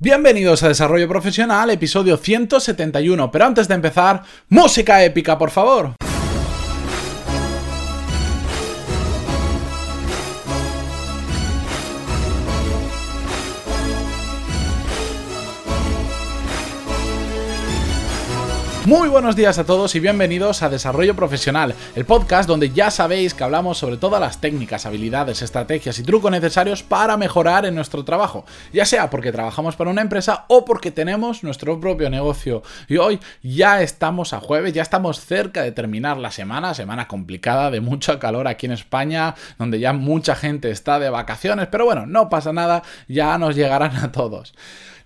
Bienvenidos a Desarrollo Profesional, episodio 171, pero antes de empezar, música épica, por favor. Muy buenos días a todos y bienvenidos a Desarrollo Profesional, el podcast donde ya sabéis que hablamos sobre todas las técnicas, habilidades, estrategias y trucos necesarios para mejorar en nuestro trabajo, ya sea porque trabajamos para una empresa o porque tenemos nuestro propio negocio. Y hoy ya estamos a jueves, ya estamos cerca de terminar la semana, semana complicada de mucho calor aquí en España, donde ya mucha gente está de vacaciones, pero bueno, no pasa nada, ya nos llegarán a todos.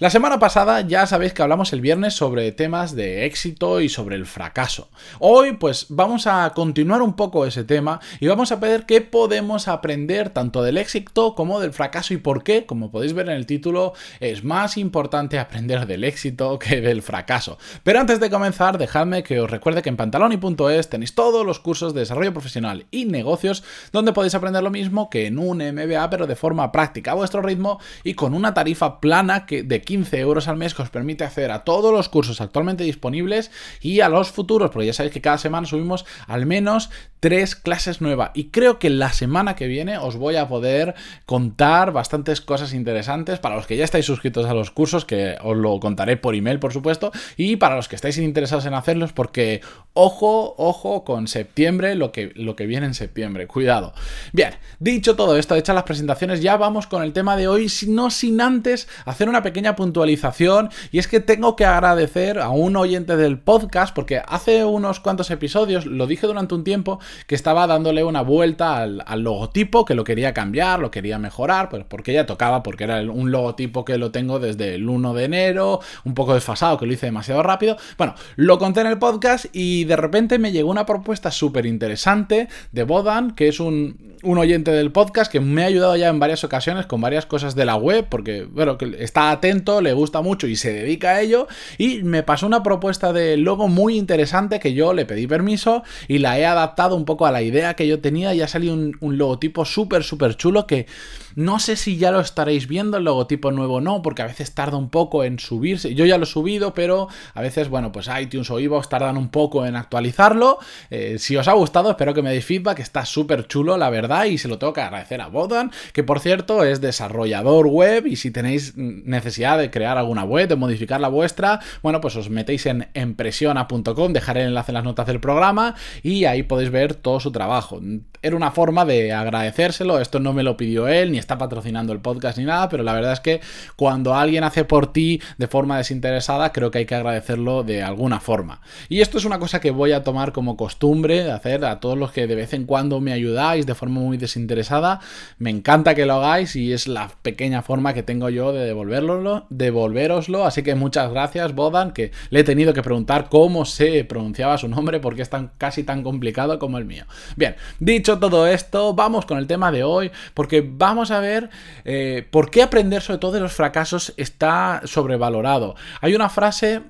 La semana pasada ya sabéis que hablamos el viernes sobre temas de éxito y sobre el fracaso. Hoy pues vamos a continuar un poco ese tema y vamos a ver qué podemos aprender tanto del éxito como del fracaso y por qué, como podéis ver en el título, es más importante aprender del éxito que del fracaso. Pero antes de comenzar, dejadme que os recuerde que en pantaloni.es tenéis todos los cursos de desarrollo profesional y negocios donde podéis aprender lo mismo que en un MBA pero de forma práctica a vuestro ritmo y con una tarifa plana que de 15 euros al mes que os permite acceder a todos los cursos actualmente disponibles y a los futuros, porque ya sabéis que cada semana subimos al menos tres clases nuevas. Y creo que la semana que viene os voy a poder contar bastantes cosas interesantes para los que ya estáis suscritos a los cursos, que os lo contaré por email, por supuesto, y para los que estáis interesados en hacerlos, porque ojo, ojo con septiembre, lo que, lo que viene en septiembre, cuidado. Bien, dicho todo esto, hechas las presentaciones, ya vamos con el tema de hoy, no sin antes hacer una pequeña puntualización y es que tengo que agradecer a un oyente del podcast porque hace unos cuantos episodios, lo dije durante un tiempo, que estaba dándole una vuelta al, logotipo, que lo quería cambiar, lo quería mejorar, pues porque ya tocaba, porque era un logotipo que lo tengo desde el 1 de enero, un poco desfasado, que lo hice demasiado rápido. Bueno, lo conté en el podcast y de repente me llegó una propuesta súper interesante de Bodan, que es un, un oyente del podcast que me ha ayudado ya en varias ocasiones con varias cosas de la web, porque, bueno, que está atento le gusta mucho y se dedica a ello. Y me pasó una propuesta de logo muy interesante que yo le pedí permiso y la he adaptado un poco a la idea que yo tenía y ha salido un, logotipo súper, súper chulo que no sé si ya lo estaréis viendo el logotipo nuevo o no, porque a veces tarda un poco en subirse. Yo ya lo he subido, pero a veces, bueno, pues iTunes o iVoox tardan un poco en actualizarlo. Eh, si os ha gustado, espero que me deis feedback, está súper chulo, la verdad, y se lo tengo que agradecer a Bodan, que por cierto es desarrollador web y si tenéis necesidad de crear alguna web, de modificar la vuestra, bueno, pues os metéis en empresiona.com, dejaré el enlace en las notas del programa y ahí podéis ver todo su trabajo. Era una forma de agradecérselo, esto no me lo pidió él, ni está patrocinando el podcast ni nada, pero la verdad es que cuando alguien hace por ti de forma desinteresada, creo que hay que agradecerlo de alguna forma. Y esto es una cosa que voy a tomar como costumbre de hacer a todos los que de vez en cuando me ayudáis de forma muy desinteresada. Me encanta que lo hagáis y es la pequeña forma que tengo yo de devolverlo, devolveroslo. Así que muchas gracias, Bodan, que le he tenido que preguntar cómo se pronunciaba su nombre porque es tan, casi tan complicado como el mío. Bien, dicho todo esto, vamos con el tema de hoy porque vamos a ver eh, por qué aprender sobre todo de los fracasos está sobrevalorado. Hay una frase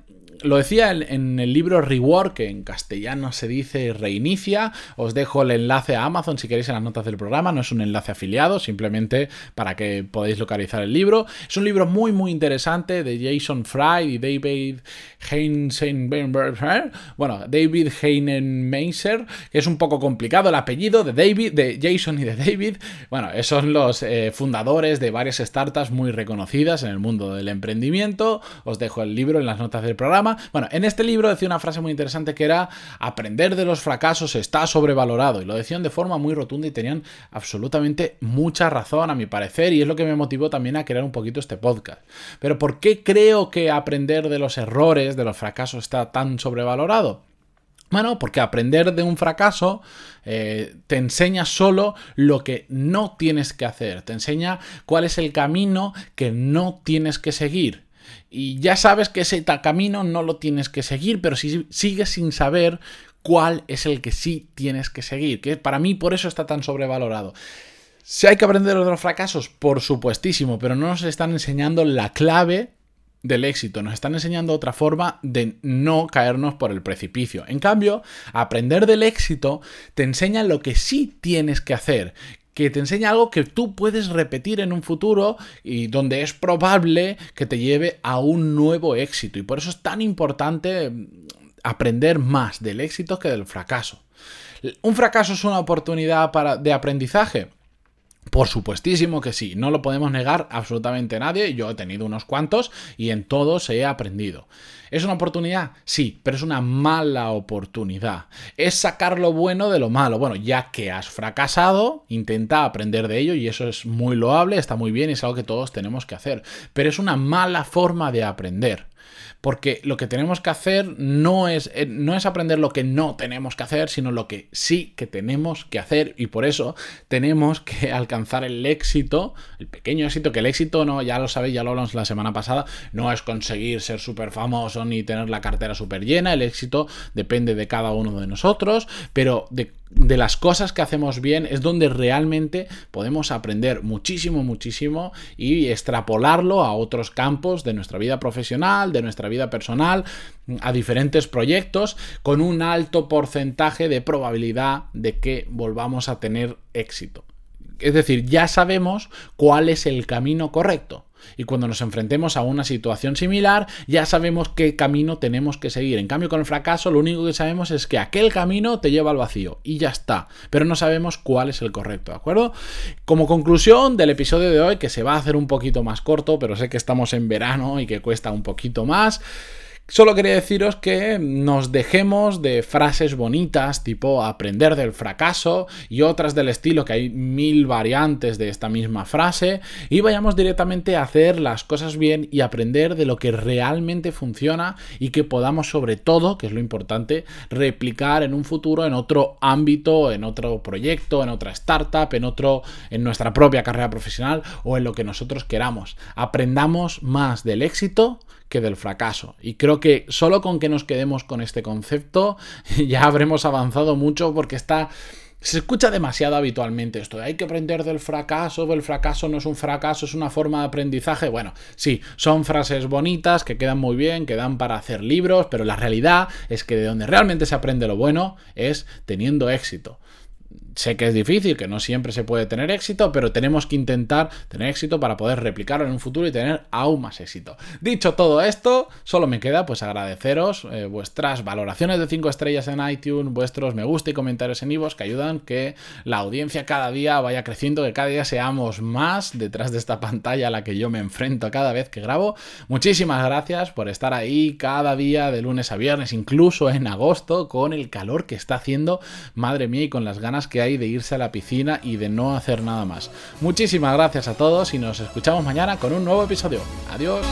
lo decía en, el libro Reward, que en castellano se dice reinicia. Os dejo el enlace a Amazon si queréis en las notas del programa. No es un enlace afiliado, simplemente para que podáis localizar el libro. Es un libro muy, muy interesante de Jason Fry y David Heinenberg. Bueno, David Heinenmeiser, que es un poco complicado el apellido de David, de Jason y de David. Bueno, son los eh, fundadores de varias startups muy reconocidas en el mundo del emprendimiento. Os dejo el libro en las notas del programa. Bueno, en este libro decía una frase muy interesante que era aprender de los fracasos está sobrevalorado y lo decían de forma muy rotunda y tenían absolutamente mucha razón a mi parecer y es lo que me motivó también a crear un poquito este podcast. Pero ¿por qué creo que aprender de los errores, de los fracasos está tan sobrevalorado? Bueno, porque aprender de un fracaso eh, te enseña solo lo que no tienes que hacer, te enseña cuál es el camino que no tienes que seguir. Y ya sabes que ese camino no lo tienes que seguir, pero si sigues sin saber cuál es el que sí tienes que seguir, que para mí por eso está tan sobrevalorado. Si hay que aprender de los fracasos, por supuestísimo, pero no nos están enseñando la clave del éxito, nos están enseñando otra forma de no caernos por el precipicio. En cambio, aprender del éxito te enseña lo que sí tienes que hacer, que te enseña algo que tú puedes repetir en un futuro y donde es probable que te lleve a un nuevo éxito. Y por eso es tan importante mm, aprender más del éxito que del fracaso. ¿Un fracaso es una oportunidad para, de aprendizaje? Por supuestísimo que sí, no lo podemos negar absolutamente nadie, yo he tenido unos cuantos y en todos he aprendido. ¿Es una oportunidad? Sí, pero es una mala oportunidad. Es sacar lo bueno de lo malo. Bueno, ya que has fracasado, intenta aprender de ello y eso es muy loable, está muy bien y es algo que todos tenemos que hacer. Pero es una mala forma de aprender porque lo que tenemos que hacer no es, eh, no es aprender lo que no tenemos que hacer, sino lo que sí que tenemos que hacer. Y por eso tenemos que alcanzar el éxito, el pequeño éxito, que el éxito no, ya lo sabéis, ya lo hablamos la semana pasada, no es conseguir ser súper famoso ni tener la cartera súper llena, el éxito depende de cada uno de nosotros, pero de de las cosas que hacemos bien es donde realmente podemos aprender muchísimo, muchísimo y extrapolarlo a otros campos de nuestra vida profesional, de nuestra vida personal, a diferentes proyectos, con un alto porcentaje de probabilidad de que volvamos a tener éxito. Es decir, ya sabemos cuál es el camino correcto. Y cuando nos enfrentemos a una situación similar, ya sabemos qué camino tenemos que seguir. En cambio, con el fracaso, lo único que sabemos es que aquel camino te lleva al vacío y ya está. Pero no sabemos cuál es el correcto, ¿de acuerdo? Como conclusión del episodio de hoy, que se va a hacer un poquito más corto, pero sé que estamos en verano y que cuesta un poquito más. Solo quería deciros que nos dejemos de frases bonitas tipo aprender del fracaso y otras del estilo que hay mil variantes de esta misma frase y vayamos directamente a hacer las cosas bien y aprender de lo que realmente funciona y que podamos sobre todo, que es lo importante, replicar en un futuro en otro ámbito, en otro proyecto, en otra startup, en otro en nuestra propia carrera profesional o en lo que nosotros queramos. Aprendamos más del éxito que del fracaso. Y creo que solo con que nos quedemos con este concepto ya habremos avanzado mucho porque está... Se escucha demasiado habitualmente esto, hay que aprender del fracaso, el fracaso no es un fracaso, es una forma de aprendizaje. Bueno, sí, son frases bonitas que quedan muy bien, que dan para hacer libros, pero la realidad es que de donde realmente se aprende lo bueno es teniendo éxito sé que es difícil, que no siempre se puede tener éxito, pero tenemos que intentar tener éxito para poder replicarlo en un futuro y tener aún más éxito. Dicho todo esto, solo me queda pues agradeceros eh, vuestras valoraciones de 5 estrellas en iTunes, vuestros me gusta y comentarios en iVoox que ayudan que la audiencia cada día vaya creciendo, que cada día seamos más detrás de esta pantalla a la que yo me enfrento cada vez que grabo. Muchísimas gracias por estar ahí cada día de lunes a viernes, incluso en agosto, con el calor que está haciendo, madre mía, y con las ganas que de irse a la piscina y de no hacer nada más. Muchísimas gracias a todos y nos escuchamos mañana con un nuevo episodio. Adiós.